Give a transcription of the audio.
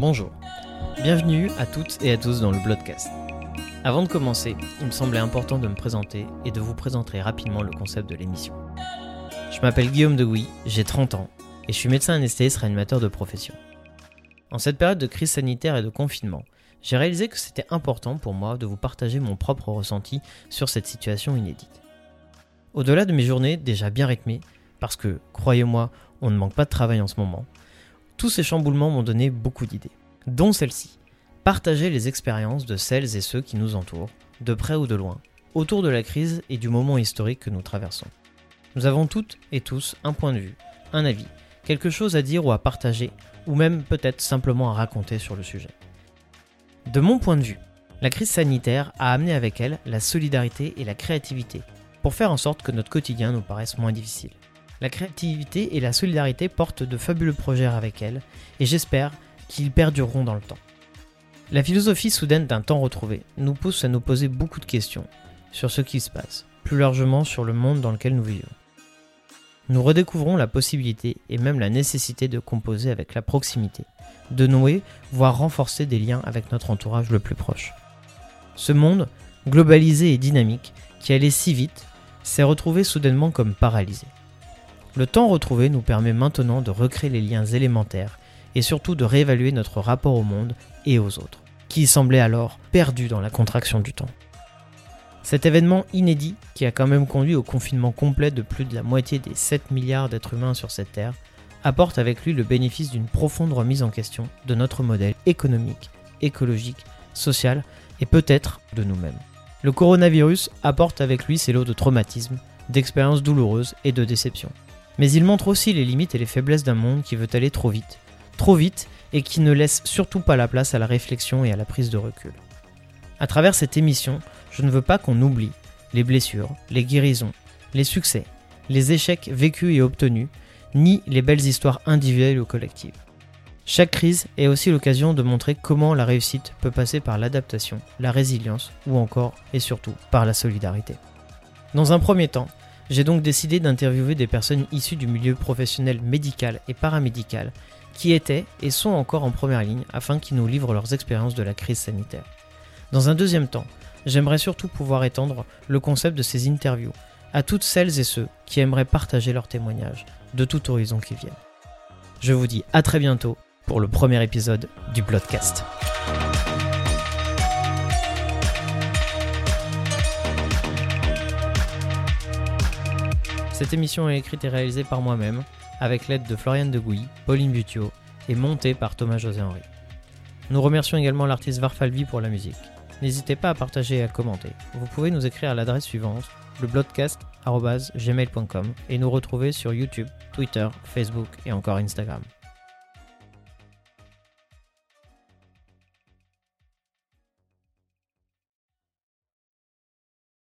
Bonjour, bienvenue à toutes et à tous dans le Bloodcast. Avant de commencer, il me semblait important de me présenter et de vous présenter rapidement le concept de l'émission. Je m'appelle Guillaume de Gouy, j'ai 30 ans et je suis médecin anesthésiste réanimateur de profession. En cette période de crise sanitaire et de confinement, j'ai réalisé que c'était important pour moi de vous partager mon propre ressenti sur cette situation inédite. Au-delà de mes journées déjà bien rythmées, parce que, croyez-moi, on ne manque pas de travail en ce moment, tous ces chamboulements m'ont donné beaucoup d'idées, dont celle-ci. Partager les expériences de celles et ceux qui nous entourent, de près ou de loin, autour de la crise et du moment historique que nous traversons. Nous avons toutes et tous un point de vue, un avis, quelque chose à dire ou à partager, ou même peut-être simplement à raconter sur le sujet. De mon point de vue, la crise sanitaire a amené avec elle la solidarité et la créativité, pour faire en sorte que notre quotidien nous paraisse moins difficile. La créativité et la solidarité portent de fabuleux projets avec elle, et j'espère qu'ils perdureront dans le temps. La philosophie soudaine d'un temps retrouvé nous pousse à nous poser beaucoup de questions sur ce qui se passe, plus largement sur le monde dans lequel nous vivons. Nous redécouvrons la possibilité et même la nécessité de composer avec la proximité, de nouer, voire renforcer des liens avec notre entourage le plus proche. Ce monde, globalisé et dynamique, qui allait si vite, s'est retrouvé soudainement comme paralysé. Le temps retrouvé nous permet maintenant de recréer les liens élémentaires et surtout de réévaluer notre rapport au monde et aux autres, qui semblait alors perdu dans la contraction du temps. Cet événement inédit, qui a quand même conduit au confinement complet de plus de la moitié des 7 milliards d'êtres humains sur cette Terre, apporte avec lui le bénéfice d'une profonde remise en question de notre modèle économique, écologique, social et peut-être de nous-mêmes. Le coronavirus apporte avec lui ses lots de traumatismes, d'expériences douloureuses et de déceptions. Mais il montre aussi les limites et les faiblesses d'un monde qui veut aller trop vite, trop vite et qui ne laisse surtout pas la place à la réflexion et à la prise de recul. À travers cette émission, je ne veux pas qu'on oublie les blessures, les guérisons, les succès, les échecs vécus et obtenus, ni les belles histoires individuelles ou collectives. Chaque crise est aussi l'occasion de montrer comment la réussite peut passer par l'adaptation, la résilience ou encore et surtout par la solidarité. Dans un premier temps, j'ai donc décidé d'interviewer des personnes issues du milieu professionnel médical et paramédical qui étaient et sont encore en première ligne afin qu'ils nous livrent leurs expériences de la crise sanitaire. Dans un deuxième temps, j'aimerais surtout pouvoir étendre le concept de ces interviews à toutes celles et ceux qui aimeraient partager leurs témoignages de tout horizon qui viennent. Je vous dis à très bientôt pour le premier épisode du podcast. Cette émission est écrite et réalisée par moi-même, avec l'aide de Floriane de Gouy, Pauline Butio et montée par Thomas-José Henry. Nous remercions également l'artiste Varfalvi pour la musique. N'hésitez pas à partager et à commenter. Vous pouvez nous écrire à l'adresse suivante, lebloodcast.gmail.com et nous retrouver sur YouTube, Twitter, Facebook et encore Instagram.